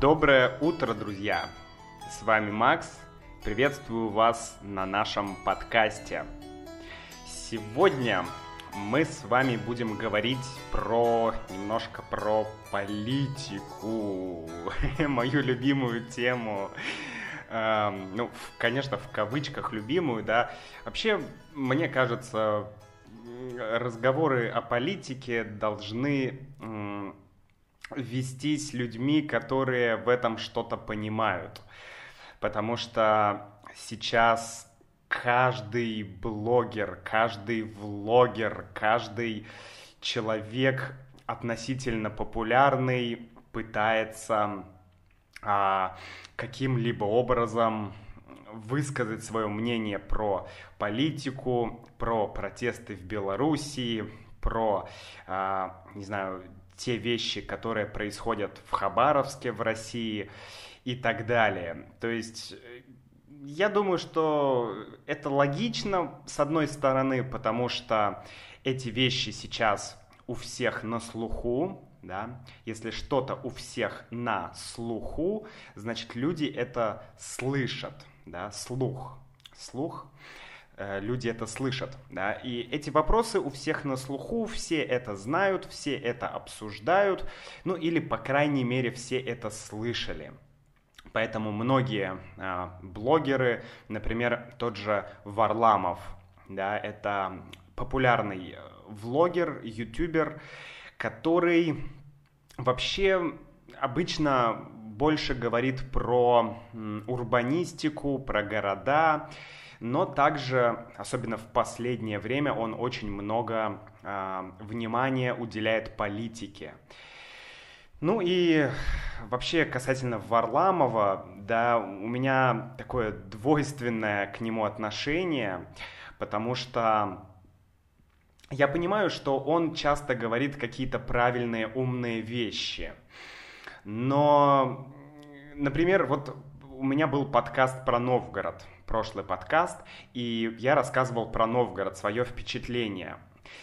Доброе утро, друзья! С вами Макс. Приветствую вас на нашем подкасте. Сегодня мы с вами будем говорить про немножко про политику, мою любимую тему. Эм, ну, конечно, в кавычках любимую, да. Вообще, мне кажется, разговоры о политике должны вестись людьми, которые в этом что-то понимают. Потому что сейчас каждый блогер, каждый влогер, каждый человек относительно популярный пытается а, каким-либо образом высказать свое мнение про политику, про протесты в Белоруссии, про, а, не знаю, те вещи, которые происходят в Хабаровске в России и так далее. То есть я думаю, что это логично с одной стороны, потому что эти вещи сейчас у всех на слуху, да, если что-то у всех на слуху, значит люди это слышат, да, слух, слух. Э, люди это слышат. Да? И эти вопросы у всех на слуху, все это знают, все это обсуждают, ну или, по крайней мере, все это слышали. Поэтому многие а, блогеры, например, тот же Варламов, да, это популярный э, влогер, ютубер, который вообще обычно больше говорит про урбанистику, про города, но также, особенно в последнее время, он очень много э, внимания уделяет политике. Ну и вообще касательно Варламова, да, у меня такое двойственное к нему отношение, потому что я понимаю, что он часто говорит какие-то правильные, умные вещи. Но, например, вот у меня был подкаст про Новгород – прошлый подкаст, и я рассказывал про Новгород, свое впечатление.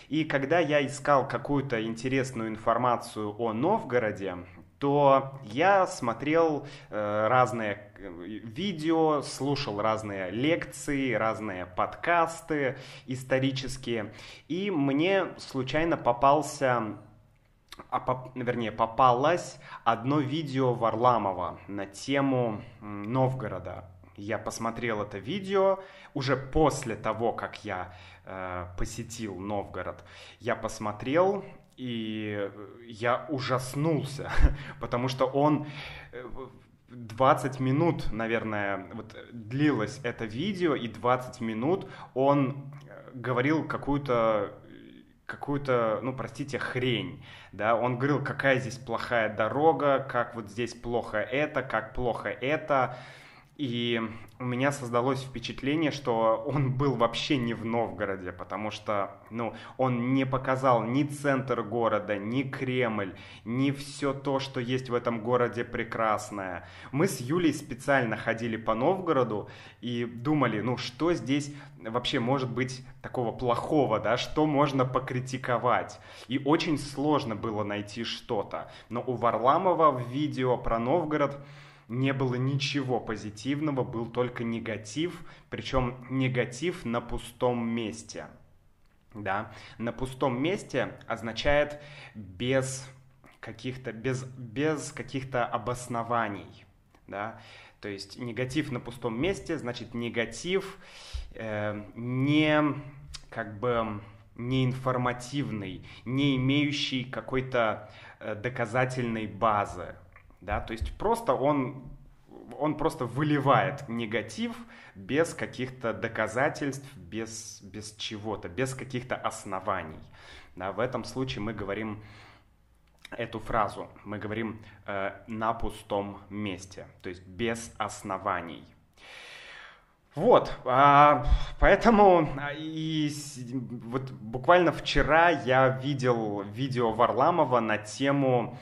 И когда я искал какую-то интересную информацию о Новгороде, то я смотрел э, разные э, видео, слушал разные лекции, разные подкасты исторические, и мне случайно попался а, по, вернее, попалось одно видео Варламова на тему Новгорода я посмотрел это видео уже после того, как я э, посетил Новгород. Я посмотрел и я ужаснулся, потому что он 20 э, минут, наверное, вот длилось это видео, и 20 минут он э, говорил какую-то какую-то, ну, простите, хрень, да, он говорил, какая здесь плохая дорога, как вот здесь плохо это, как плохо это, и у меня создалось впечатление, что он был вообще не в Новгороде, потому что, ну, он не показал ни центр города, ни Кремль, ни все то, что есть в этом городе прекрасное. Мы с Юлей специально ходили по Новгороду и думали, ну, что здесь вообще может быть такого плохого, да, что можно покритиковать. И очень сложно было найти что-то. Но у Варламова в видео про Новгород не было ничего позитивного, был только негатив, причем негатив на пустом месте. Да? На пустом месте означает без каких-то, без, без каких-то обоснований. Да? То есть негатив на пустом месте, значит негатив э, не как бы не информативный, не имеющий какой-то э, доказательной базы да, то есть просто он, он просто выливает негатив без каких-то доказательств, без, без чего-то, без каких-то оснований. Да, в этом случае мы говорим эту фразу, мы говорим э, на пустом месте, то есть без оснований. Вот, а, поэтому а, и вот буквально вчера я видел видео Варламова на тему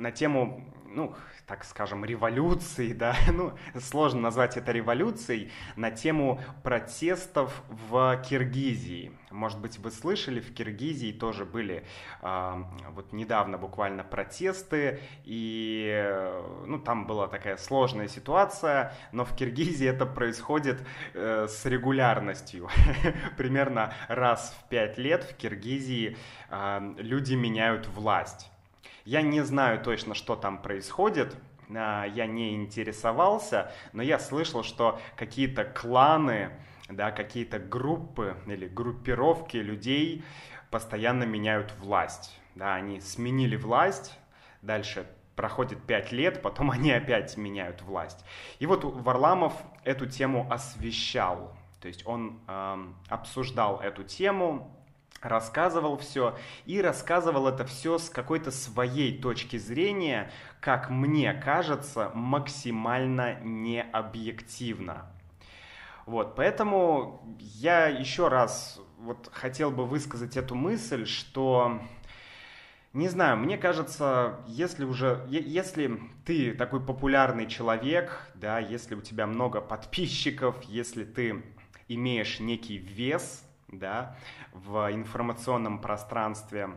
на тему, ну, так скажем, революции, да, ну, сложно назвать это революцией, на тему протестов в Киргизии. Может быть, вы слышали, в Киргизии тоже были э, вот недавно буквально протесты, и, ну, там была такая сложная ситуация, но в Киргизии это происходит э, с регулярностью. Примерно раз в пять лет в Киргизии э, люди меняют власть. Я не знаю точно, что там происходит, а, я не интересовался, но я слышал, что какие-то кланы, да, какие-то группы или группировки людей постоянно меняют власть. Да, они сменили власть, дальше проходит пять лет, потом они опять меняют власть. И вот Варламов эту тему освещал, то есть он э, обсуждал эту тему, рассказывал все и рассказывал это все с какой-то своей точки зрения, как мне кажется, максимально необъективно. Вот, поэтому я еще раз вот хотел бы высказать эту мысль, что не знаю, мне кажется, если уже, если ты такой популярный человек, да, если у тебя много подписчиков, если ты имеешь некий вес, да, в информационном пространстве,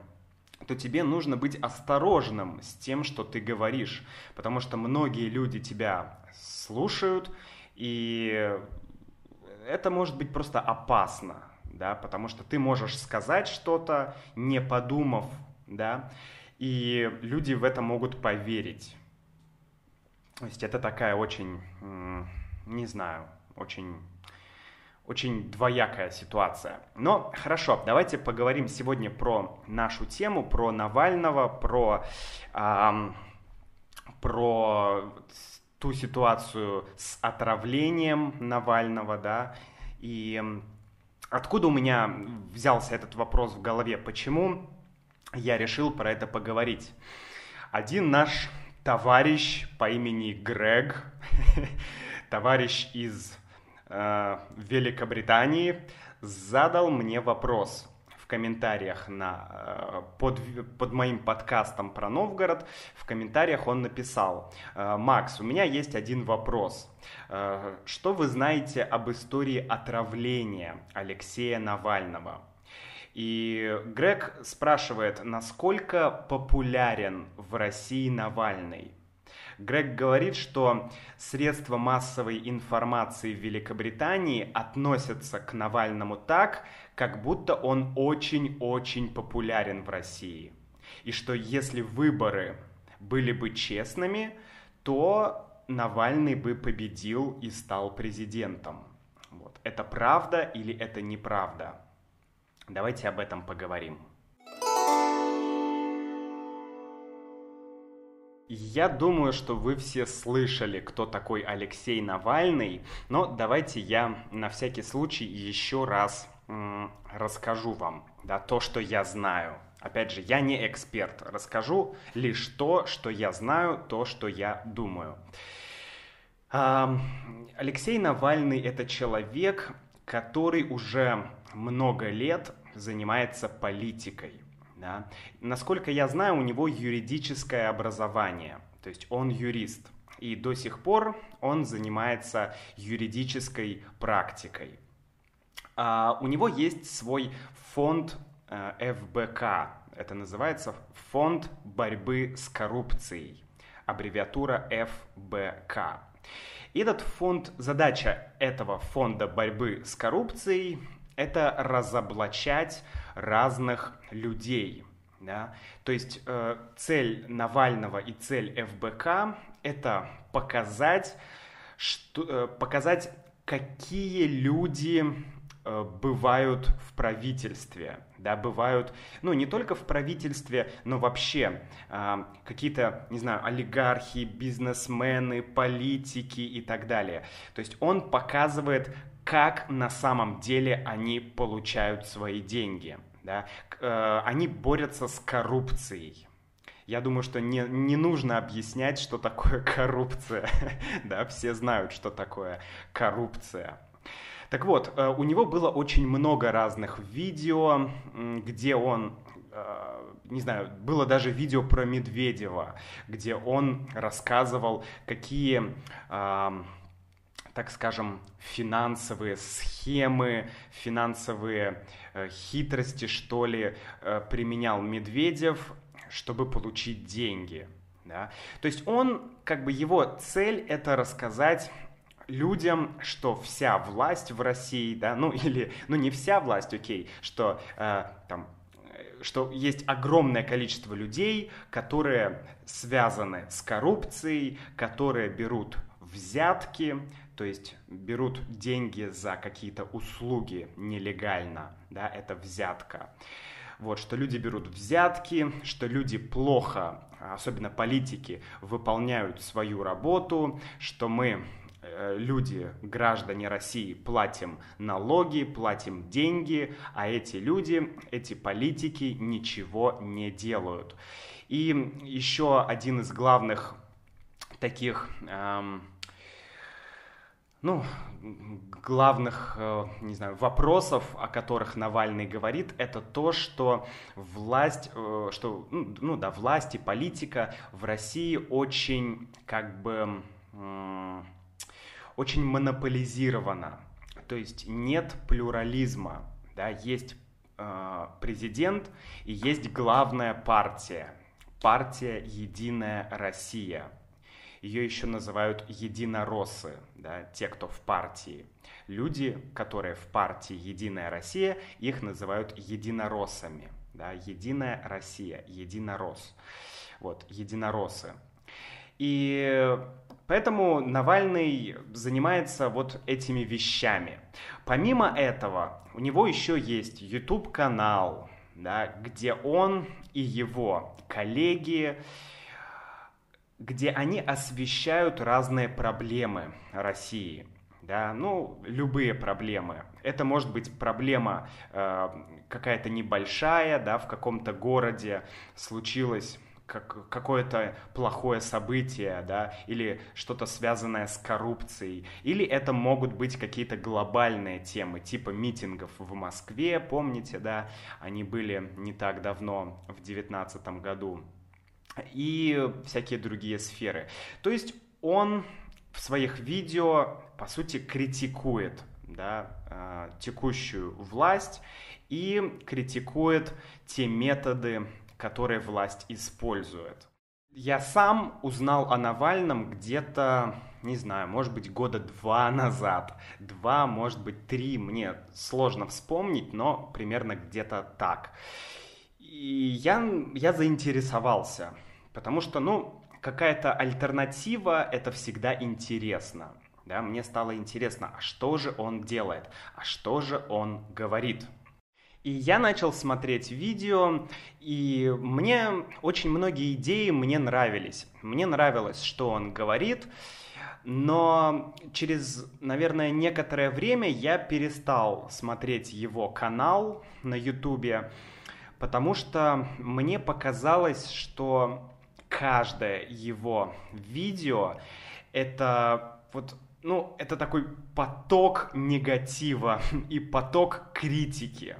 то тебе нужно быть осторожным с тем, что ты говоришь, потому что многие люди тебя слушают, и это может быть просто опасно, да, потому что ты можешь сказать что-то, не подумав, да, и люди в это могут поверить. То есть это такая очень, не знаю, очень очень двоякая ситуация. Но хорошо, давайте поговорим сегодня про нашу тему, про Навального, про, эм, про ту ситуацию с отравлением Навального, да, и откуда у меня взялся этот вопрос в голове, почему я решил про это поговорить. Один наш товарищ по имени Грег, товарищ из Э, Великобритании задал мне вопрос в комментариях на, э, под, под моим подкастом про Новгород. В комментариях он написал, «Э, Макс, у меня есть один вопрос. Что вы знаете об истории отравления Алексея Навального? И Грег спрашивает, насколько популярен в России Навальный? Грег говорит, что средства массовой информации в Великобритании относятся к Навальному так, как будто он очень-очень популярен в России. И что если выборы были бы честными, то Навальный бы победил и стал президентом. Вот. Это правда или это неправда? Давайте об этом поговорим. Я думаю, что вы все слышали, кто такой Алексей Навальный, но давайте я на всякий случай еще раз м, расскажу вам да, то, что я знаю. Опять же, я не эксперт, расскажу лишь то, что я знаю, то, что я думаю. Алексей Навальный это человек, который уже много лет занимается политикой. Да? Насколько я знаю, у него юридическое образование, то есть он юрист. И до сих пор он занимается юридической практикой. А, у него есть свой фонд э, ФБК. Это называется Фонд борьбы с коррупцией. Аббревиатура ФБК. И этот фонд, задача этого фонда борьбы с коррупцией – это разоблачать разных людей. Да? То есть э, цель Навального и цель ФБК это показать, что, э, показать, какие люди э, бывают в правительстве, да, бывают, ну, не только в правительстве, но вообще э, какие-то, не знаю, олигархи, бизнесмены, политики и так далее. То есть он показывает, как на самом деле они получают свои деньги. Да? Э, они борются с коррупцией. Я думаю, что не, не нужно объяснять, что такое коррупция. да, все знают, что такое коррупция. Так вот, э, у него было очень много разных видео, где он э, не знаю, было даже видео про Медведева, где он рассказывал, какие, так скажем, финансовые схемы, финансовые э, хитрости, что ли, применял Медведев, чтобы получить деньги. Да? То есть он, как бы его цель это рассказать людям, что вся власть в России, да, ну или, ну не вся власть, окей, что э, там что есть огромное количество людей, которые связаны с коррупцией, которые берут взятки, то есть берут деньги за какие-то услуги нелегально, да, это взятка. Вот, что люди берут взятки, что люди плохо, особенно политики, выполняют свою работу, что мы Э, люди, граждане России, платим налоги, платим деньги, а эти люди, эти политики ничего не делают. И еще один из главных таких, эм, ну, главных, э, не знаю, вопросов, о которых Навальный говорит, это то, что власть, э, что, ну, ну да, власть и политика в России очень, как бы, очень монополизировано, то есть нет плюрализма, да, есть э, президент и есть главная партия, партия «Единая Россия». Ее еще называют единороссы, да, те, кто в партии. Люди, которые в партии «Единая Россия», их называют единороссами. Да, «Единая Россия», единорос. Вот, единороссы. И Поэтому Навальный занимается вот этими вещами. Помимо этого, у него еще есть YouTube-канал, да, где он и его коллеги, где они освещают разные проблемы России. Да, ну, любые проблемы. Это может быть проблема э, какая-то небольшая, да, в каком-то городе случилось как, какое-то плохое событие, да, или что-то связанное с коррупцией, или это могут быть какие-то глобальные темы, типа митингов в Москве, помните, да, они были не так давно, в девятнадцатом году, и всякие другие сферы. То есть он в своих видео, по сути, критикует да, э, текущую власть и критикует те методы которые власть использует. Я сам узнал о Навальном где-то, не знаю, может быть, года два назад. Два, может быть, три, мне сложно вспомнить, но примерно где-то так. И я, я заинтересовался, потому что, ну, какая-то альтернатива, это всегда интересно. Да, мне стало интересно, а что же он делает, а что же он говорит. И я начал смотреть видео, и мне очень многие идеи мне нравились. Мне нравилось, что он говорит, но через, наверное, некоторое время я перестал смотреть его канал на ютубе, потому что мне показалось, что каждое его видео это вот ну, это такой поток негатива и поток критики.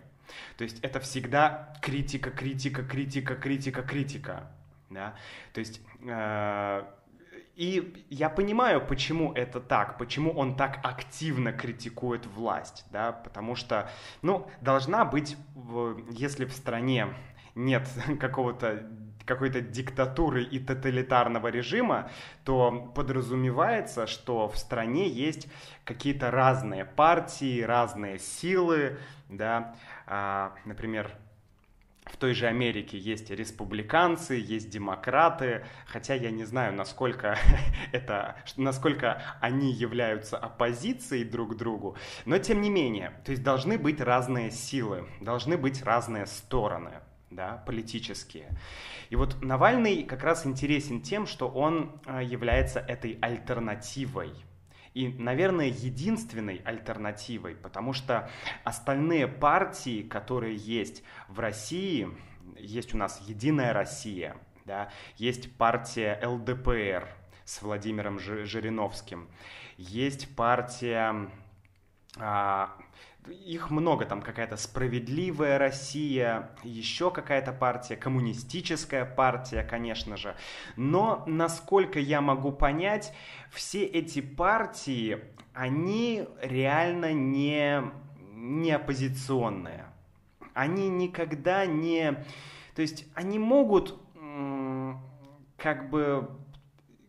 То есть это всегда критика, критика, критика, критика, критика. Да? То есть э, и я понимаю, почему это так, почему он так активно критикует власть, да, потому что, ну, должна быть, если в стране нет какого-то какой-то диктатуры и тоталитарного режима, то подразумевается, что в стране есть какие-то разные партии, разные силы, да, а, например, в той же Америке есть республиканцы, есть демократы, хотя я не знаю, насколько это, насколько они являются оппозицией друг другу, но тем не менее, то есть должны быть разные силы, должны быть разные стороны, да, политические. И вот Навальный как раз интересен тем, что он а, является этой альтернативой и, наверное, единственной альтернативой, потому что остальные партии, которые есть в России, есть у нас Единая Россия, да, есть партия ЛДПР с Владимиром Жириновским, есть партия а, их много, там какая-то справедливая Россия, еще какая-то партия, коммунистическая партия, конечно же. Но, насколько я могу понять, все эти партии, они реально не, не оппозиционные. Они никогда не... То есть они могут как бы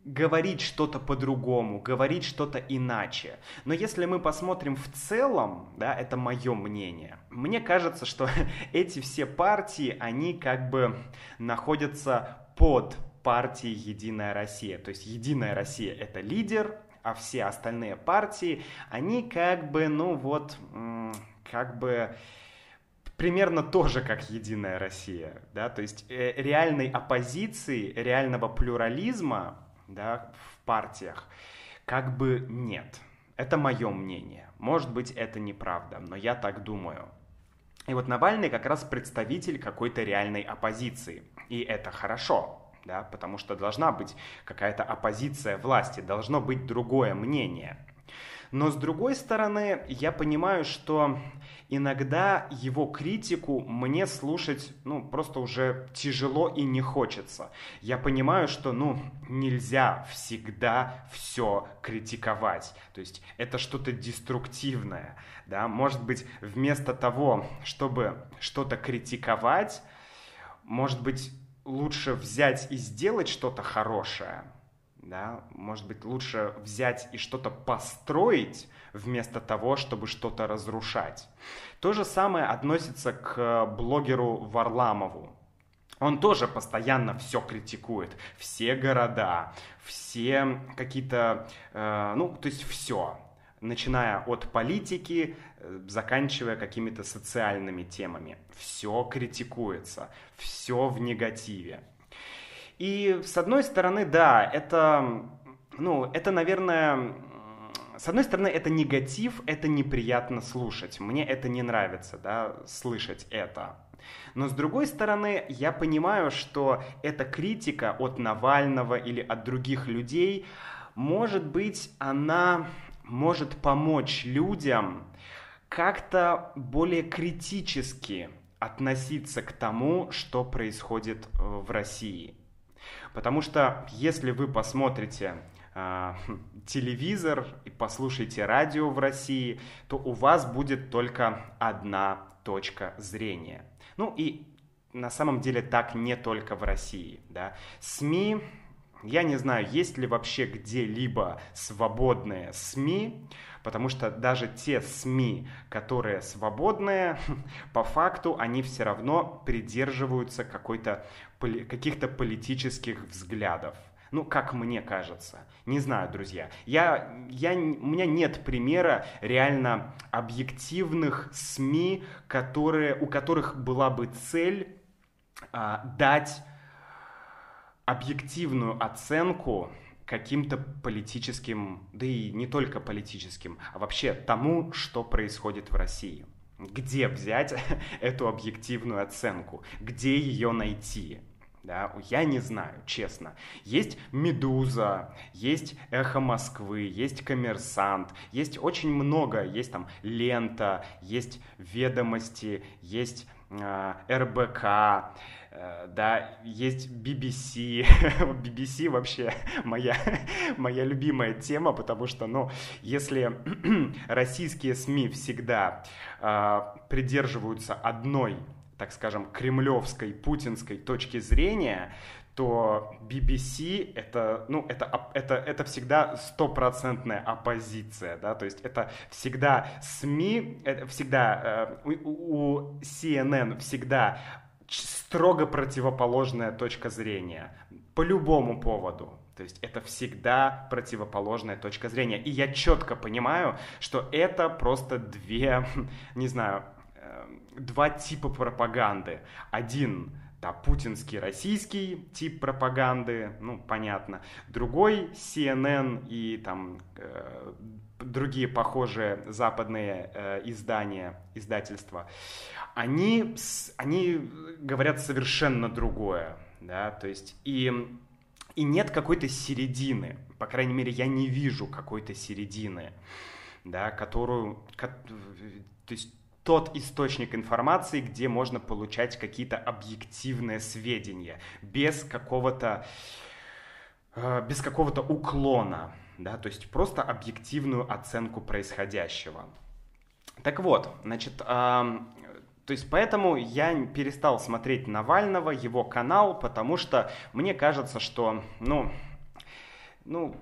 говорить что-то по-другому, говорить что-то иначе. Но если мы посмотрим в целом, да, это мое мнение, мне кажется, что эти все партии, они как бы находятся под партией Единая Россия. То есть Единая Россия это лидер, а все остальные партии, они как бы, ну вот, как бы примерно тоже как Единая Россия, да, то есть э, реальной оппозиции, реального плюрализма да, в партиях, как бы нет. Это мое мнение. Может быть, это неправда, но я так думаю. И вот Навальный как раз представитель какой-то реальной оппозиции. И это хорошо, да, потому что должна быть какая-то оппозиция власти, должно быть другое мнение. Но с другой стороны, я понимаю, что иногда его критику мне слушать, ну, просто уже тяжело и не хочется. Я понимаю, что, ну, нельзя всегда все критиковать. То есть это что-то деструктивное, да. Может быть, вместо того, чтобы что-то критиковать, может быть, лучше взять и сделать что-то хорошее, да, может быть, лучше взять и что-то построить вместо того, чтобы что-то разрушать. То же самое относится к блогеру Варламову. Он тоже постоянно все критикует. Все города, все какие-то, э, ну, то есть все. Начиная от политики, э, заканчивая какими-то социальными темами. Все критикуется, все в негативе. И с одной стороны, да, это, ну, это, наверное, с одной стороны, это негатив, это неприятно слушать. Мне это не нравится, да, слышать это. Но с другой стороны, я понимаю, что эта критика от Навального или от других людей, может быть, она может помочь людям как-то более критически относиться к тому, что происходит э, в России. Потому что если вы посмотрите э, телевизор и послушаете радио в России, то у вас будет только одна точка зрения. Ну и на самом деле так не только в России. Да. СМИ, я не знаю, есть ли вообще где-либо свободные СМИ, потому что даже те СМИ, которые свободные, по факту они все равно придерживаются какой-то, каких-то политических взглядов. Ну, как мне кажется. Не знаю, друзья. Я, я, у меня нет примера реально объективных СМИ, которые, у которых была бы цель а, дать объективную оценку каким-то политическим, да и не только политическим, а вообще тому, что происходит в России. Где взять эту объективную оценку? Где ее найти? Да, я не знаю, честно. Есть «Медуза», есть «Эхо Москвы», есть «Коммерсант», есть очень много, есть там «Лента», есть «Ведомости», есть э, РБК, да, есть BBC. BBC вообще моя, моя любимая тема, потому что, ну, если российские СМИ всегда э, придерживаются одной, так скажем, кремлевской, путинской точки зрения, то BBC это, ну, это, это, это всегда стопроцентная оппозиция, да, то есть это всегда СМИ, это всегда э, у, у CNN всегда строго противоположная точка зрения по любому поводу. То есть это всегда противоположная точка зрения. И я четко понимаю, что это просто две, не знаю, э, два типа пропаганды. Один да, путинский российский тип пропаганды, ну, понятно. Другой CNN и там э, другие похожие западные э, издания, издательства они, они говорят совершенно другое, да, то есть и, и нет какой-то середины, по крайней мере, я не вижу какой-то середины. да, которую, то есть тот источник информации, где можно получать какие-то объективные сведения без какого-то э, без какого-то уклона, да, то есть просто объективную оценку происходящего. Так вот, значит, то есть поэтому я перестал смотреть Навального, его канал, потому что мне кажется, что, ну, ну,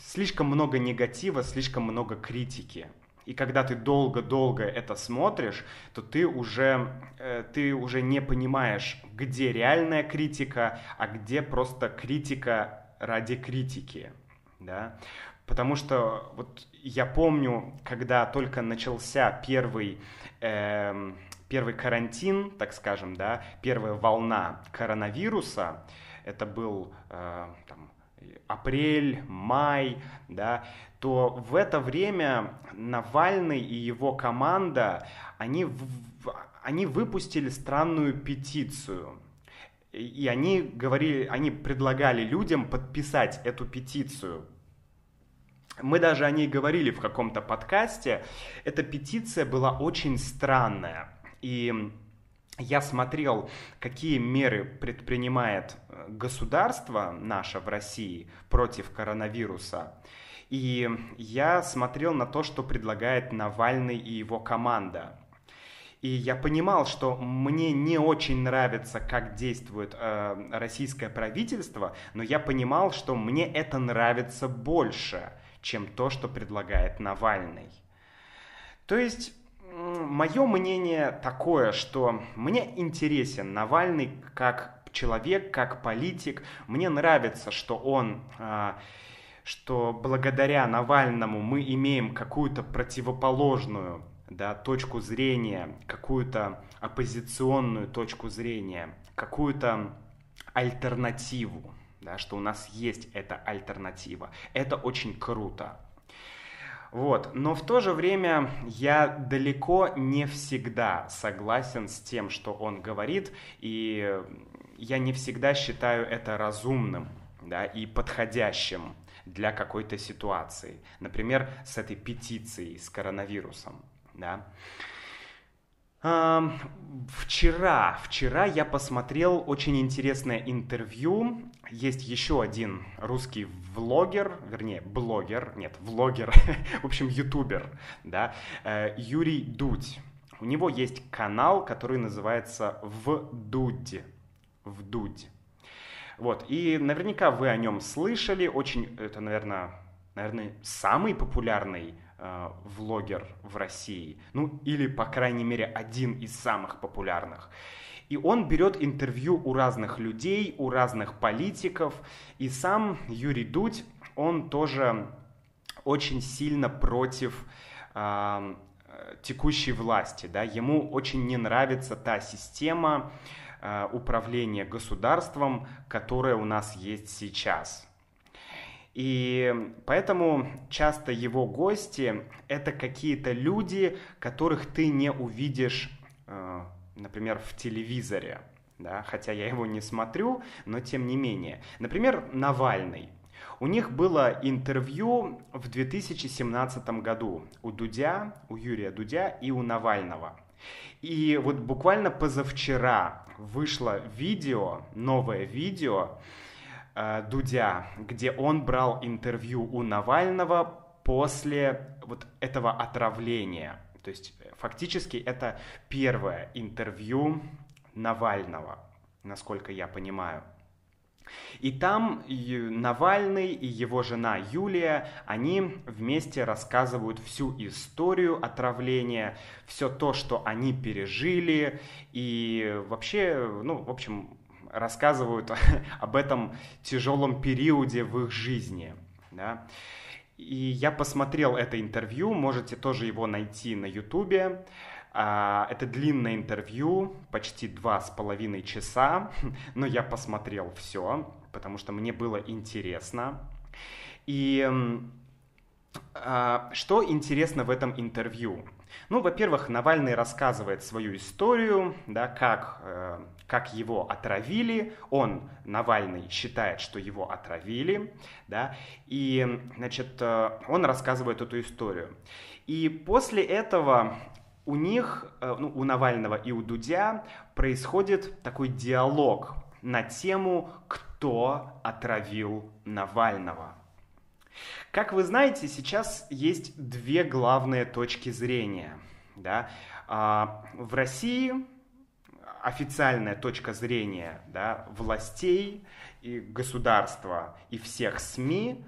слишком много негатива, слишком много критики. И когда ты долго-долго это смотришь, то ты уже, э, ты уже не понимаешь, где реальная критика, а где просто критика ради критики. Да? Потому что вот я помню, когда только начался первый э, первый карантин, так скажем, да, первая волна коронавируса, это был э, там, апрель, май, да, то в это время Навальный и его команда, они, они выпустили странную петицию. И они говорили, они предлагали людям подписать эту петицию. Мы даже о ней говорили в каком-то подкасте. Эта петиция была очень странная. И я смотрел, какие меры предпринимает э, государство наше в России против коронавируса. И я смотрел на то, что предлагает Навальный и его команда. И я понимал, что мне не очень нравится, как действует э, российское правительство, но я понимал, что мне это нравится больше, чем то, что предлагает Навальный. То есть мое мнение такое, что мне интересен Навальный как человек, как политик. Мне нравится, что он, а, что благодаря Навальному мы имеем какую-то противоположную да, точку зрения, какую-то оппозиционную точку зрения, какую-то альтернативу, да, что у нас есть эта альтернатива. Это очень круто. Вот. Но в то же время я далеко не всегда согласен с тем, что он говорит, и я не всегда считаю это разумным да, и подходящим для какой-то ситуации. Например, с этой петицией с коронавирусом. Да. Вчера, вчера я посмотрел очень интересное интервью. Есть еще один русский влогер, вернее, блогер, нет, влогер, в общем, ютубер, да, э, Юрий Дудь. У него есть канал, который называется «В Дудь». «В Дудь». Вот, и наверняка вы о нем слышали, очень, это, наверное, наверное, самый популярный э, влогер в России, ну или, по крайней мере, один из самых популярных. И он берет интервью у разных людей, у разных политиков, и сам Юрий Дудь, он тоже очень сильно против э, текущей власти, да, ему очень не нравится та система э, управления государством, которая у нас есть сейчас. И поэтому часто его гости — это какие-то люди, которых ты не увидишь, э, например, в телевизоре. Да? Хотя я его не смотрю, но тем не менее. Например, Навальный. У них было интервью в 2017 году у Дудя, у Юрия Дудя и у Навального. И вот буквально позавчера вышло видео, новое видео, э, Дудя, где он брал интервью у Навального после вот этого отравления. То есть фактически это первое интервью Навального, насколько я понимаю. И там Навальный и его жена Юлия, они вместе рассказывают всю историю отравления, все то, что они пережили, и вообще, ну, в общем, рассказывают об этом тяжелом периоде в их жизни. Да? И я посмотрел это интервью, можете тоже его найти на. А, это длинное интервью, почти два с половиной часа, но я посмотрел все, потому что мне было интересно. И а, что интересно в этом интервью? Ну, во-первых, Навальный рассказывает свою историю, да, как, э, как его отравили. Он, Навальный, считает, что его отравили, да, и, значит, э, он рассказывает эту историю. И после этого у них, э, ну, у Навального и у Дудя происходит такой диалог на тему, кто отравил Навального. Как вы знаете, сейчас есть две главные точки зрения. Да? А, в России официальная точка зрения да, властей и государства и всех СМИ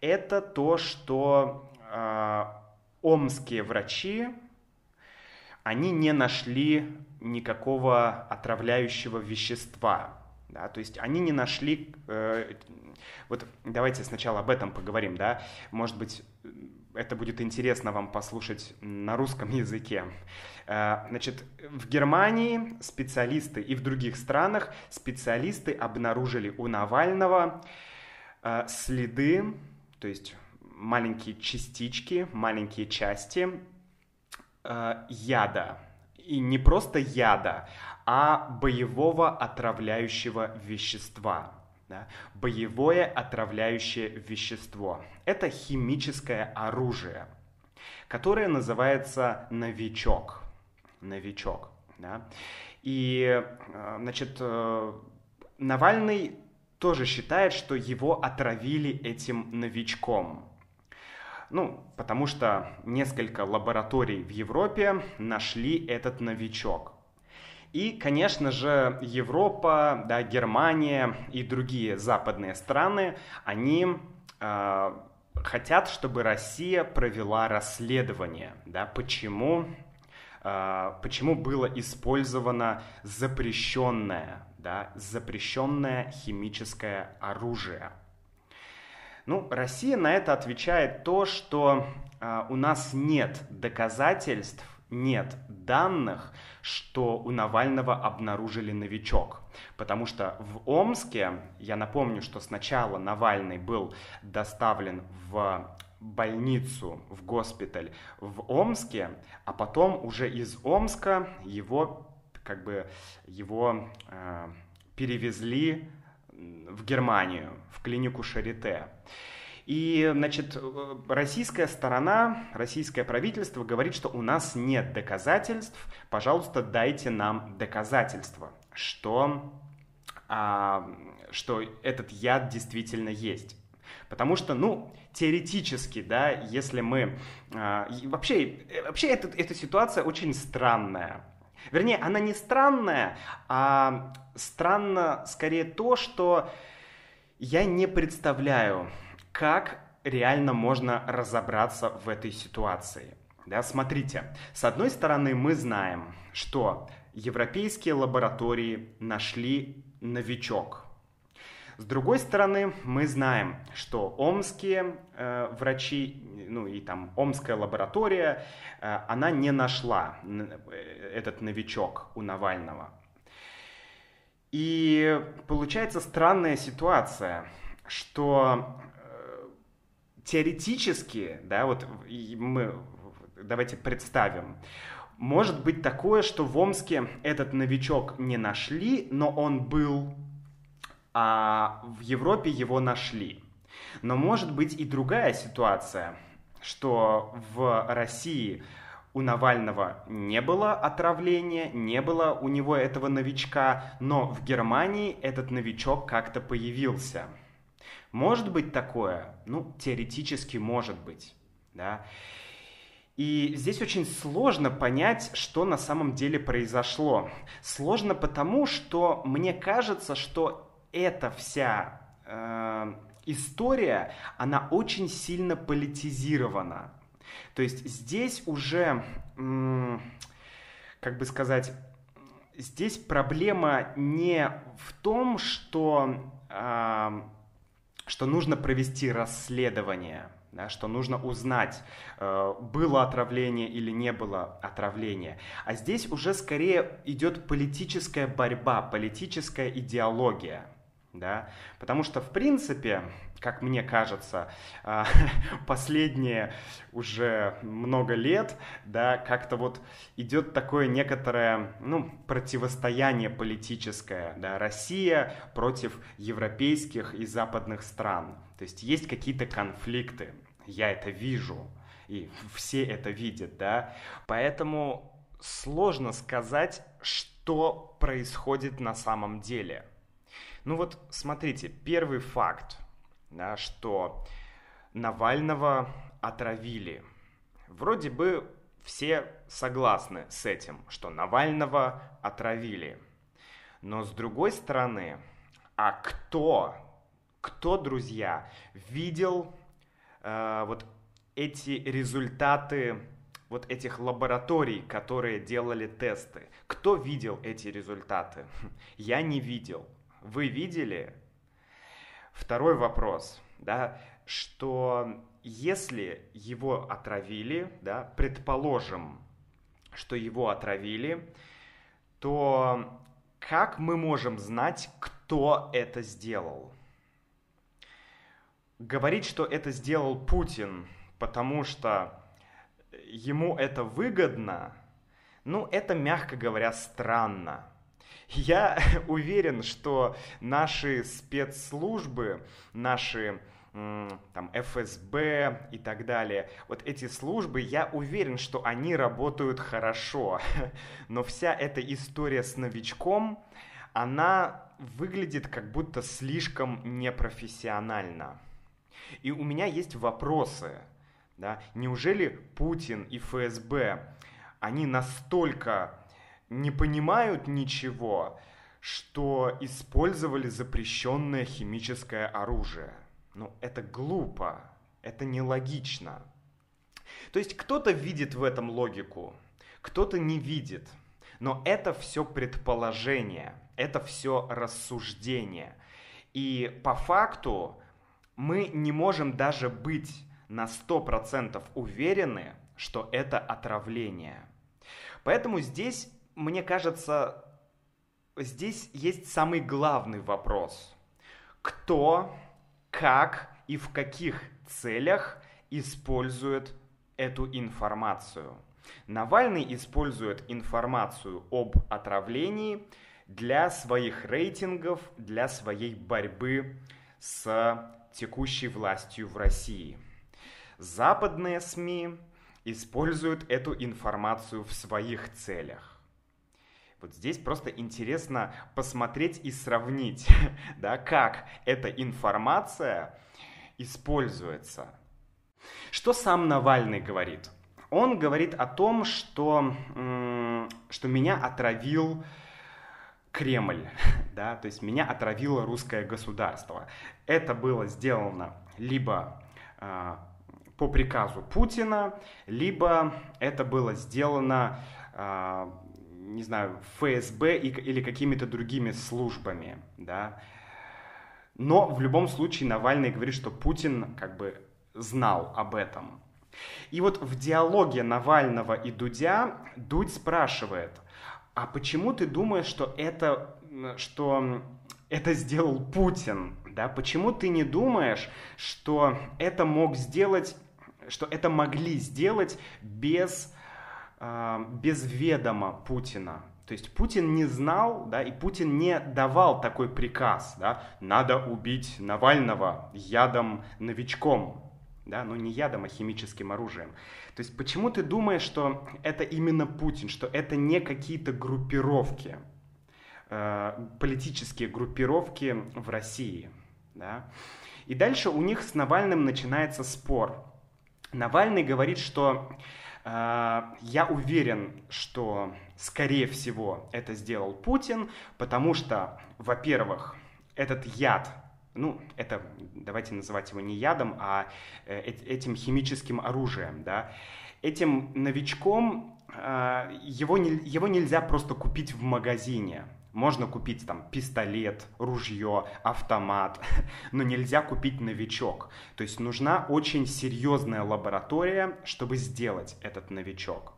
это то, что э, омские врачи они не нашли никакого отравляющего вещества. Да, то есть они не нашли... Э, вот давайте сначала об этом поговорим, да. Может быть, это будет интересно вам послушать на русском языке. Э, значит, в Германии специалисты и в других странах специалисты обнаружили у Навального э, следы, то есть маленькие частички, маленькие части э, яда. И не просто яда, а боевого отравляющего вещества. Да? Боевое отравляющее вещество. Это химическое оружие, которое называется новичок. Новичок. Да? И, э, значит, э, Навальный тоже считает, что его отравили этим новичком. Ну, потому что несколько лабораторий в Европе нашли этот новичок. И, конечно же, Европа, да, Германия и другие западные страны, они э, хотят, чтобы Россия провела расследование, да, почему, э, почему было использовано запрещенное, да, запрещенное химическое оружие. Ну, Россия на это отвечает то, что э, у нас нет доказательств, нет данных, что у Навального обнаружили новичок. Потому что в Омске, я напомню, что сначала Навальный был доставлен в больницу, в госпиталь в Омске, а потом уже из Омска его как бы его э, перевезли в Германию, в клинику Шарите. И, значит, российская сторона, российское правительство говорит, что у нас нет доказательств, пожалуйста, дайте нам доказательства, что, а, что этот яд действительно есть. Потому что, ну, теоретически, да, если мы... А, вообще, вообще эта, эта ситуация очень странная. Вернее, она не странная, а странно скорее то, что я не представляю, как реально можно разобраться в этой ситуации. Да, смотрите, с одной стороны мы знаем, что европейские лаборатории нашли новичок. С другой стороны, мы знаем, что омские э, врачи, ну и там омская лаборатория, э, она не нашла э, этот новичок у Навального. И получается странная ситуация, что э, теоретически, да, вот мы давайте представим, может быть такое, что в Омске этот новичок не нашли, но он был, а в Европе его нашли. Но может быть и другая ситуация, что в России у Навального не было отравления, не было у него этого новичка, но в Германии этот новичок как-то появился. Может быть такое? Ну, теоретически может быть, да. И здесь очень сложно понять, что на самом деле произошло. Сложно потому, что мне кажется, что эта вся э, история, она очень сильно политизирована. То есть здесь уже, как бы сказать, здесь проблема не в том, что, что нужно провести расследование, да, что нужно узнать, э, было отравление или не было отравления. А здесь уже скорее идет политическая борьба, политическая идеология. Да, потому что, в принципе, как мне кажется, а, последние уже много лет, да, как-то вот идет такое некоторое, ну, противостояние политическое, да, Россия против европейских и западных стран, то есть есть какие-то конфликты, я это вижу, и все это видят, да, поэтому сложно сказать, что происходит на самом деле – ну вот смотрите, первый факт, да, что Навального отравили. Вроде бы все согласны с этим, что Навального отравили. Но с другой стороны, а кто, кто, друзья, видел э, вот эти результаты вот этих лабораторий, которые делали тесты? Кто видел эти результаты? Я не видел вы видели? Второй вопрос, да, что если его отравили, да, предположим, что его отравили, то как мы можем знать, кто это сделал? Говорить, что это сделал Путин, потому что ему это выгодно, ну, это, мягко говоря, странно. Я уверен, что наши спецслужбы, наши там ФСБ и так далее. Вот эти службы, я уверен, что они работают хорошо. Но вся эта история с новичком, она выглядит как будто слишком непрофессионально. И у меня есть вопросы. Да? Неужели Путин и ФСБ, они настолько не понимают ничего, что использовали запрещенное химическое оружие. Ну, это глупо, это нелогично. То есть кто-то видит в этом логику, кто-то не видит. Но это все предположение, это все рассуждение. И по факту мы не можем даже быть на 100% уверены, что это отравление. Поэтому здесь мне кажется, здесь есть самый главный вопрос. Кто, как и в каких целях использует эту информацию? Навальный использует информацию об отравлении для своих рейтингов, для своей борьбы с текущей властью в России. Западные СМИ используют эту информацию в своих целях. Вот здесь просто интересно посмотреть и сравнить, да, как эта информация используется. Что сам Навальный говорит? Он говорит о том, что, что меня отравил Кремль, да, то есть меня отравило русское государство. Это было сделано либо э, по приказу Путина, либо это было сделано э, не знаю, ФСБ или какими-то другими службами, да. Но в любом случае Навальный говорит, что Путин как бы знал об этом. И вот в диалоге Навального и Дудя Дудь спрашивает, а почему ты думаешь, что это, что это сделал Путин? Да? Почему ты не думаешь, что это мог сделать, что это могли сделать без без ведома Путина. То есть Путин не знал, да, и Путин не давал такой приказ, да, надо убить Навального ядом новичком, да, но не ядом, а химическим оружием. То есть почему ты думаешь, что это именно Путин, что это не какие-то группировки, э, политические группировки в России, да? И дальше у них с Навальным начинается спор. Навальный говорит, что а, я уверен, что, скорее всего, это сделал Путин, потому что, во-первых, этот яд, ну, это, давайте называть его не ядом, а э, этим химическим оружием, да, этим новичком а, его, не, его нельзя просто купить в магазине. Можно купить там пистолет, ружье, автомат, но нельзя купить новичок. То есть нужна очень серьезная лаборатория, чтобы сделать этот новичок.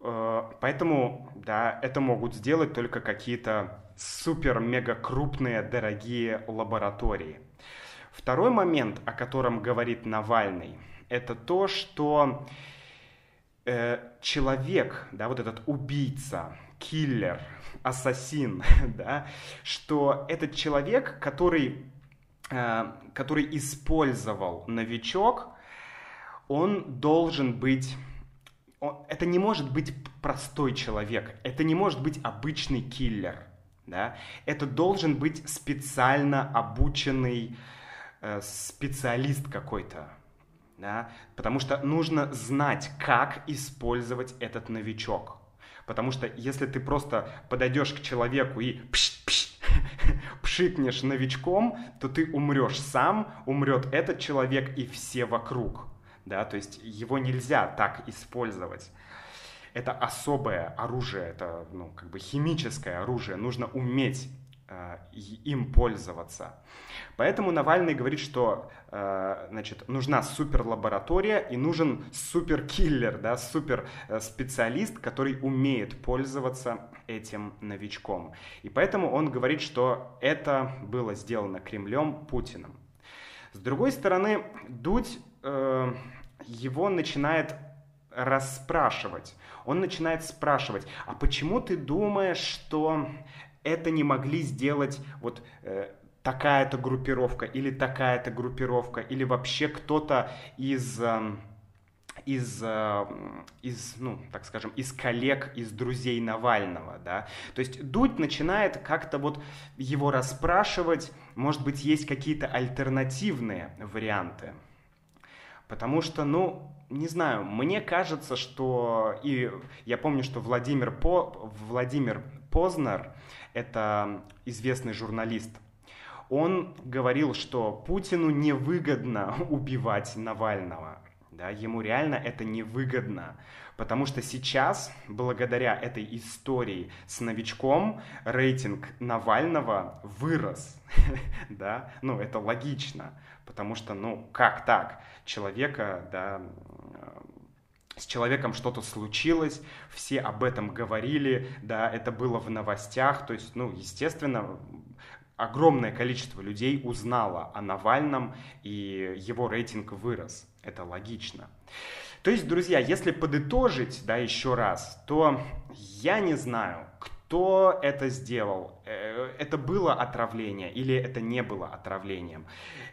Э, поэтому, да, это могут сделать только какие-то супер-мега крупные, дорогие лаборатории. Второй момент, о котором говорит Навальный, это то, что э, человек, да, вот этот убийца, киллер, ассасин, да, что этот человек, который, э, который использовал новичок, он должен быть это не может быть простой человек, это не может быть обычный киллер, да? Это должен быть специально обученный э, специалист какой-то, да? Потому что нужно знать, как использовать этот новичок. Потому что если ты просто подойдешь к человеку и пш -пш, пшикнешь новичком, то ты умрешь сам, умрет этот человек и все вокруг да, то есть его нельзя так использовать. Это особое оружие, это ну, как бы химическое оружие, нужно уметь им пользоваться. Поэтому Навальный говорит, что э, значит, нужна суперлаборатория и нужен суперкиллер, да, суперспециалист, который умеет пользоваться этим новичком. И поэтому он говорит, что это было сделано Кремлем, Путиным. С другой стороны, Дудь э, его начинает расспрашивать. Он начинает спрашивать, а почему ты думаешь, что это не могли сделать вот э, такая-то группировка или такая-то группировка или вообще кто-то из э, из, из, ну, так скажем, из коллег, из друзей Навального, да. То есть Дудь начинает как-то вот его расспрашивать, может быть, есть какие-то альтернативные варианты. Потому что, ну, не знаю, мне кажется, что... И я помню, что Владимир, По... Владимир Познер, это известный журналист, он говорил, что Путину невыгодно убивать Навального. Да, ему реально это невыгодно, потому что сейчас, благодаря этой истории с новичком, рейтинг Навального вырос. да, ну это логично, потому что, ну, как так? Человека, да, с человеком что-то случилось, все об этом говорили, да, это было в новостях, то есть, ну, естественно, огромное количество людей узнало о Навальном, и его рейтинг вырос. Это логично. То есть, друзья, если подытожить, да, еще раз, то я не знаю, кто это сделал. Э, это было отравление или это не было отравлением.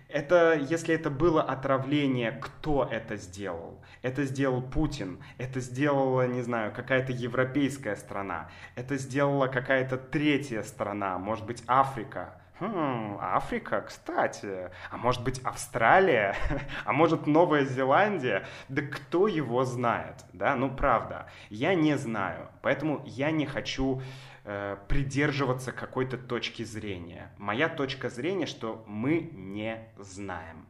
Это, если это было отравление, кто это сделал? Это сделал Путин, это сделала, не знаю, какая-то европейская страна, это сделала какая-то третья страна, может быть, Африка, Хм, Африка, кстати. А может быть Австралия? А может Новая Зеландия? Да кто его знает? Да, ну правда. Я не знаю. Поэтому я не хочу э, придерживаться какой-то точки зрения. Моя точка зрения, что мы не знаем.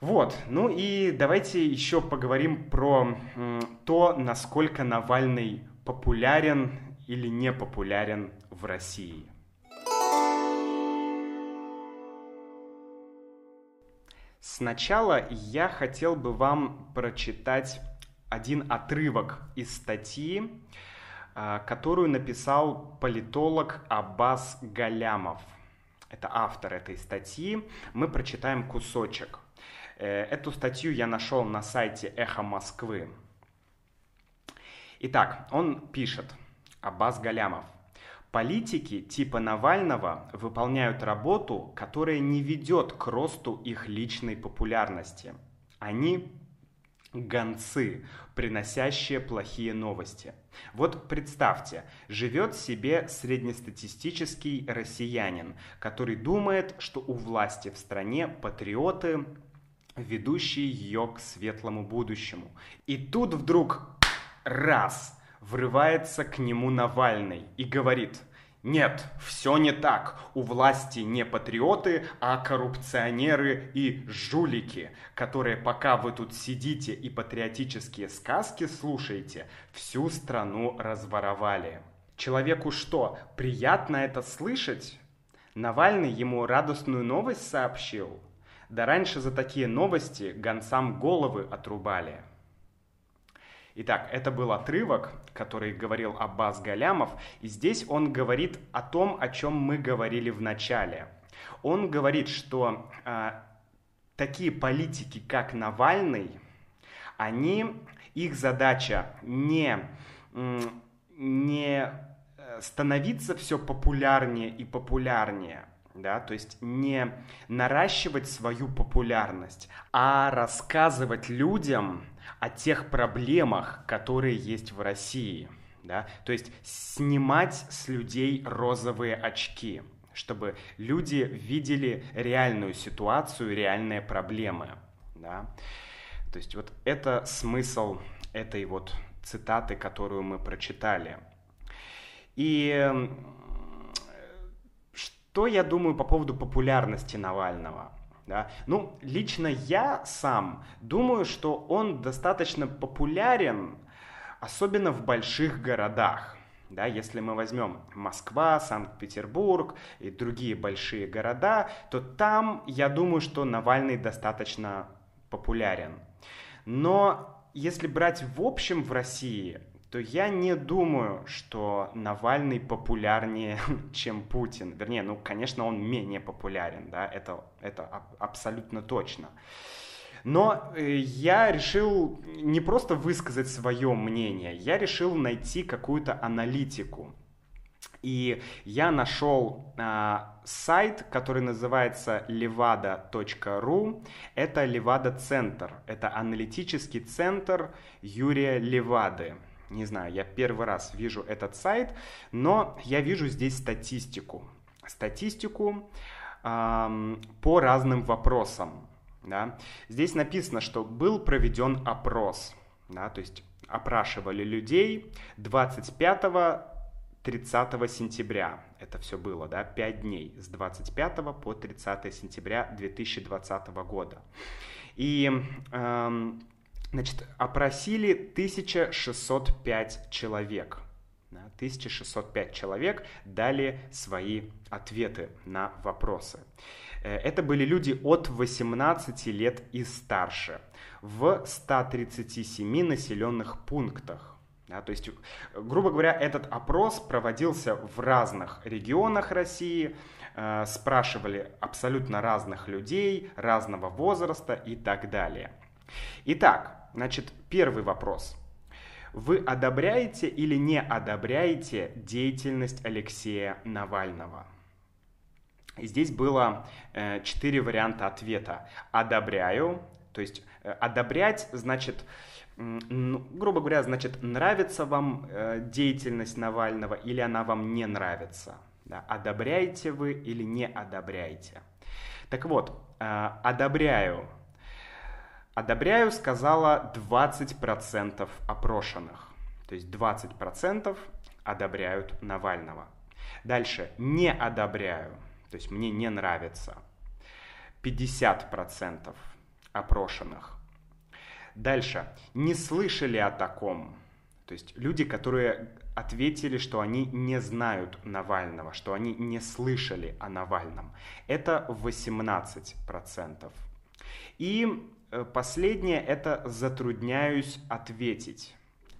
Вот, ну и давайте еще поговорим про то, насколько Навальный популярен или не популярен в России. Сначала я хотел бы вам прочитать один отрывок из статьи, а, которую написал политолог Аббас Галямов. Это автор этой статьи. Мы прочитаем кусочек. Э, эту статью я нашел на сайте Эхо Москвы. Итак, он пишет, Аббас Галямов. Политики типа Навального выполняют работу, которая не ведет к росту их личной популярности. Они гонцы, приносящие плохие новости. Вот представьте, живет себе среднестатистический россиянин, который думает, что у власти в стране патриоты, ведущие ее к светлому будущему. И тут вдруг раз – врывается к нему Навальный и говорит, нет, все не так. У власти не патриоты, а коррупционеры и жулики, которые пока вы тут сидите и патриотические сказки слушаете, всю страну разворовали. Человеку что, приятно это слышать? Навальный ему радостную новость сообщил. Да раньше за такие новости гонцам головы отрубали. Итак, это был отрывок, который говорил Аббас Галямов, и здесь он говорит о том, о чем мы говорили в начале. Он говорит, что э, такие политики, как Навальный, они, их задача не, не э, становиться все популярнее и популярнее, да, то есть не наращивать свою популярность, а рассказывать людям о тех проблемах, которые есть в России, да, то есть снимать с людей розовые очки, чтобы люди видели реальную ситуацию, реальные проблемы, да. То есть вот это смысл этой вот цитаты, которую мы прочитали. И что я думаю по поводу популярности Навального? Да? Ну, лично я сам думаю, что он достаточно популярен, особенно в больших городах. Да, если мы возьмем Москва, Санкт-Петербург и другие большие города, то там, я думаю, что Навальный достаточно популярен. Но если брать в общем в России, то я не думаю, что Навальный популярнее, чем Путин. Вернее, ну, конечно, он менее популярен, да, это, это абсолютно точно. Но э, я решил не просто высказать свое мнение, я решил найти какую-то аналитику. И я нашел а, сайт, который называется levada.ru. Это Levada Центр. Это аналитический центр Юрия Левады. Не знаю, я первый раз вижу этот сайт, но я вижу здесь статистику. Статистику эм, по разным вопросам. Да. Здесь написано, что был проведен опрос. Да, то есть опрашивали людей 25 30 сентября. Это все было, да, 5 дней, с 25 по 30 сентября 2020 года. И эм, Значит, опросили 1605 человек. 1605 человек дали свои ответы на вопросы. Э, это были люди от 18 лет и старше в 137 населенных пунктах. Да, то есть, грубо говоря, этот опрос проводился в разных регионах России, э, спрашивали абсолютно разных людей, разного возраста и так далее. Итак, значит, первый вопрос. Вы одобряете или не одобряете деятельность Алексея Навального? Здесь было э, четыре варианта ответа. Одобряю, то есть э, одобрять значит, ну, грубо говоря, значит, нравится вам э, деятельность Навального или она вам не нравится. Да? Одобряете вы или не одобряете. Так вот, одобряю Одобряю сказала 20% опрошенных. То есть 20% одобряют Навального. Дальше не одобряю, то есть мне не нравится. 50% опрошенных. Дальше. Не слышали о таком. То есть люди, которые ответили, что они не знают Навального, что они не слышали о Навальном. Это 18%. И последнее это затрудняюсь ответить.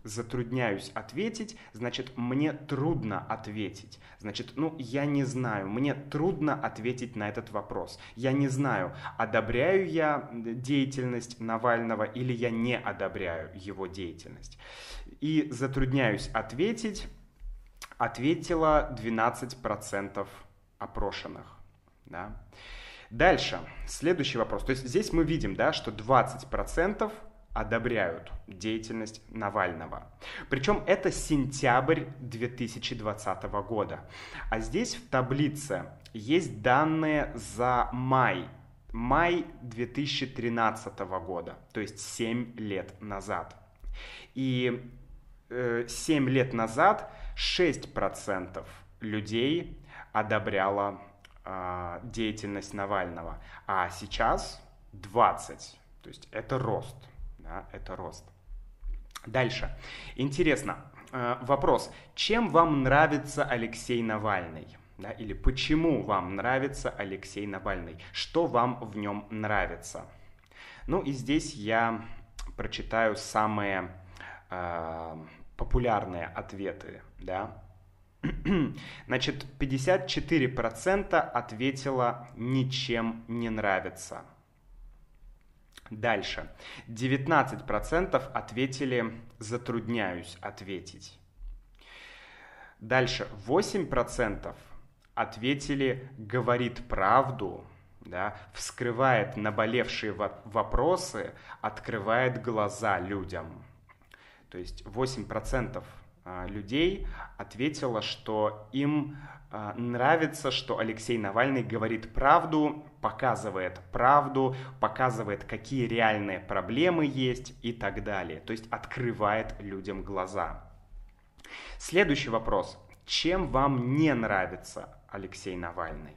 Затрудняюсь ответить, значит, мне трудно ответить. Значит, ну, я не знаю, мне трудно ответить на этот вопрос. Я не знаю, одобряю я деятельность Навального или я не одобряю его деятельность. И затрудняюсь ответить, ответила 12% опрошенных. Да? Дальше, следующий вопрос. То есть здесь мы видим, да, что 20% одобряют деятельность Навального. Причем это сентябрь 2020 года. А здесь в таблице есть данные за май. Май 2013 года, то есть 7 лет назад. И э, 7 лет назад 6% людей одобряло деятельность Навального, а сейчас 20. То есть это рост. Да, это рост. Дальше. Интересно. Э, вопрос. Чем вам нравится Алексей Навальный? Да, или почему вам нравится Алексей Навальный? Что вам в нем нравится? Ну и здесь я прочитаю самые э, популярные ответы, да. Значит, 54% ответило «ничем не нравится». Дальше. 19% ответили «затрудняюсь ответить». Дальше. 8% ответили «говорит правду», да, вскрывает наболевшие вопросы, открывает глаза людям. То есть 8% а, людей ответило, что им а, нравится, что Алексей Навальный говорит правду, показывает правду, показывает, какие реальные проблемы есть и так далее. То есть открывает людям глаза. Следующий вопрос. Чем вам не нравится Алексей Навальный?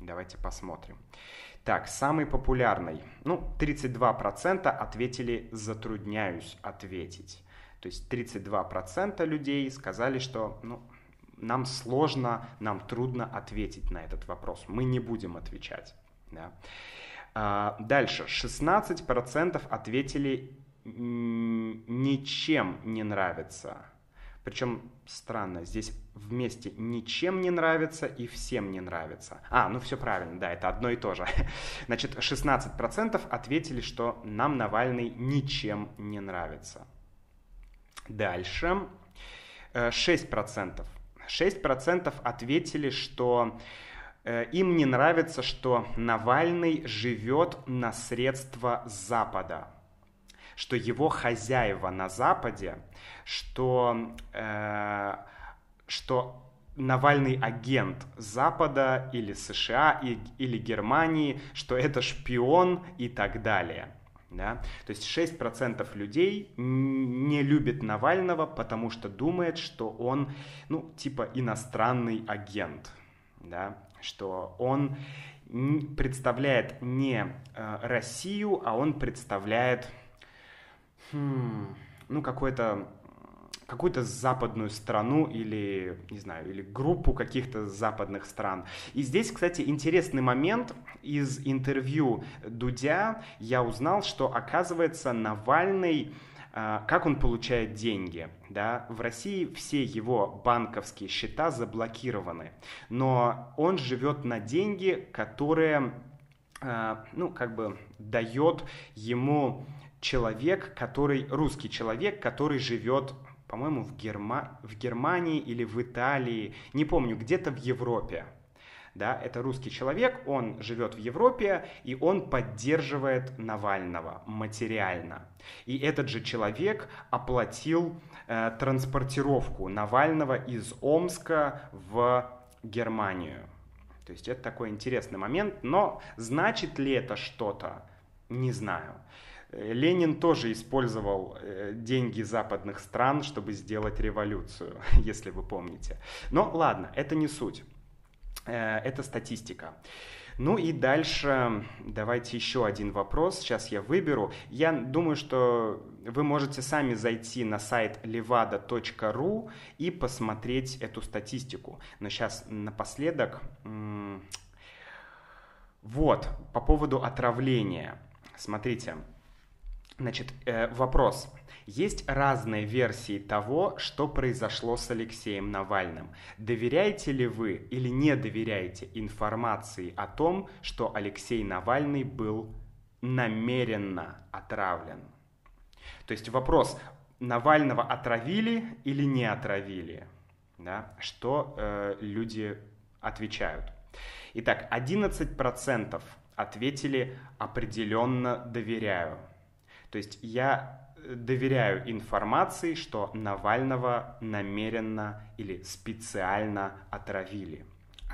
Давайте посмотрим. Так, самый популярный. Ну, 32% ответили «затрудняюсь ответить». То есть 32% людей сказали, что ну, нам сложно, нам трудно ответить на этот вопрос. Мы не будем отвечать. Да. А, дальше. 16% ответили ничем не нравится. Причем странно, здесь вместе ничем не нравится и всем не нравится. А, ну все правильно, да, это одно и то же. Значит, 16% ответили, что нам Навальный ничем не нравится. Дальше. 6%. Э, 6% ответили, что э, им не нравится, что Навальный живет на средства Запада, что его хозяева на Западе, что, э, что Навальный агент Запада или США или Германии, что это шпион и так далее. Да? То есть 6% людей не любит Навального, потому что думает, что он, ну, типа иностранный агент, да? что он представляет не э, Россию, а он представляет, хм, ну, какой-то какую-то западную страну или, не знаю, или группу каких-то западных стран. И здесь, кстати, интересный момент. Из интервью Дудя я узнал, что, оказывается, Навальный а, как он получает деньги. Да? В России все его банковские счета заблокированы, но он живет на деньги, которые, а, ну, как бы дает ему человек, который, русский человек, который живет по-моему, в, Герма... в Германии или в Италии, не помню, где-то в Европе. Да, это русский человек, он живет в Европе, и он поддерживает Навального материально. И этот же человек оплатил э, транспортировку Навального из Омска в Германию. То есть это такой интересный момент, но значит ли это что-то, не знаю. Ленин тоже использовал э, деньги западных стран, чтобы сделать революцию, если вы помните. Но ладно, это не суть. Э, это статистика. Ну и дальше давайте еще один вопрос. Сейчас я выберу. Я думаю, что вы можете сами зайти на сайт levada.ru и посмотреть эту статистику. Но сейчас напоследок... Вот, по поводу отравления. Смотрите, Значит, э, вопрос. Есть разные версии того, что произошло с Алексеем Навальным. Доверяете ли вы или не доверяете информации о том, что Алексей Навальный был намеренно отравлен? То есть вопрос, Навального отравили или не отравили? Да? Что э, люди отвечают? Итак, 11% ответили определенно доверяю. То есть я э, доверяю информации, что Навального намеренно или специально отравили.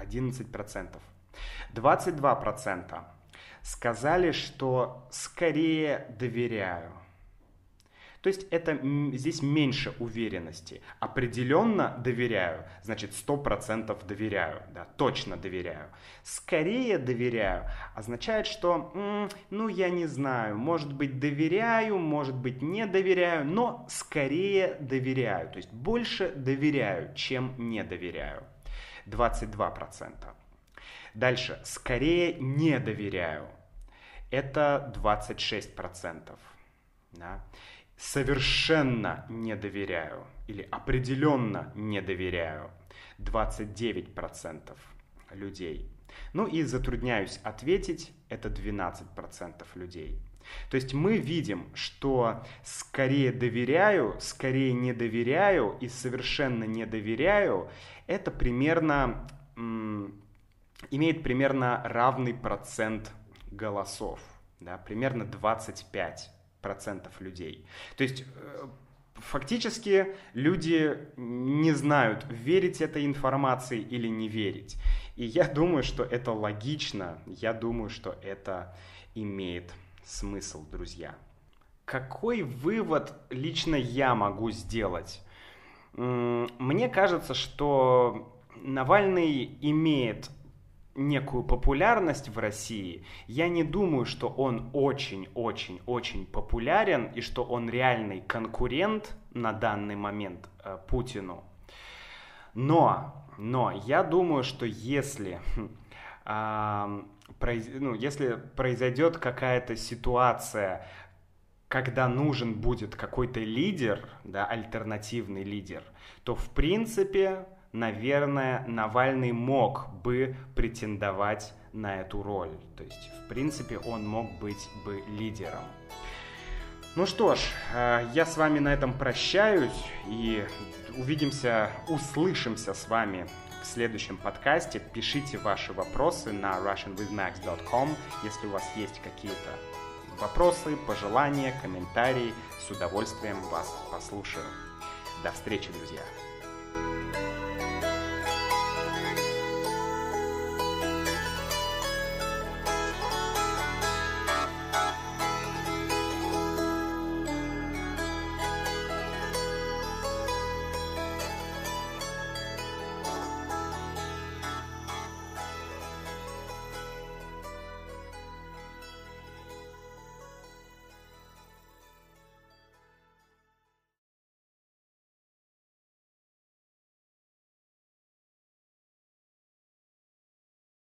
11%. 22% сказали, что скорее доверяю. То есть это здесь меньше уверенности. Определенно доверяю, значит 100% доверяю, да, точно доверяю. Скорее доверяю означает, что, ну я не знаю, может быть доверяю, может быть не доверяю, но скорее доверяю. То есть больше доверяю, чем не доверяю. 22%. Дальше, скорее не доверяю. Это 26%. Да? Совершенно не доверяю или определенно не доверяю 29% людей. Ну и затрудняюсь ответить, это 12% людей. То есть мы видим, что скорее доверяю, скорее не доверяю и совершенно не доверяю, это примерно имеет примерно равный процент голосов, да, примерно 25% людей. То есть э, фактически люди не знают, верить этой информации или не верить. И я думаю, что это логично, я думаю, что это имеет смысл, друзья. Какой вывод лично я могу сделать? Мне кажется, что Навальный имеет некую популярность в России, я не думаю, что он очень-очень-очень популярен и что он реальный конкурент на данный момент э, Путину. Но, но я думаю, что если, э, произ, ну, если произойдет какая-то ситуация, когда нужен будет какой-то лидер, да, альтернативный лидер, то в принципе наверное, Навальный мог бы претендовать на эту роль. То есть, в принципе, он мог быть бы лидером. Ну что ж, э, я с вами на этом прощаюсь и увидимся, услышимся с вами в следующем подкасте. Пишите ваши вопросы на russianwithmax.com, если у вас есть какие-то вопросы, пожелания, комментарии. С удовольствием вас послушаю. До встречи, друзья!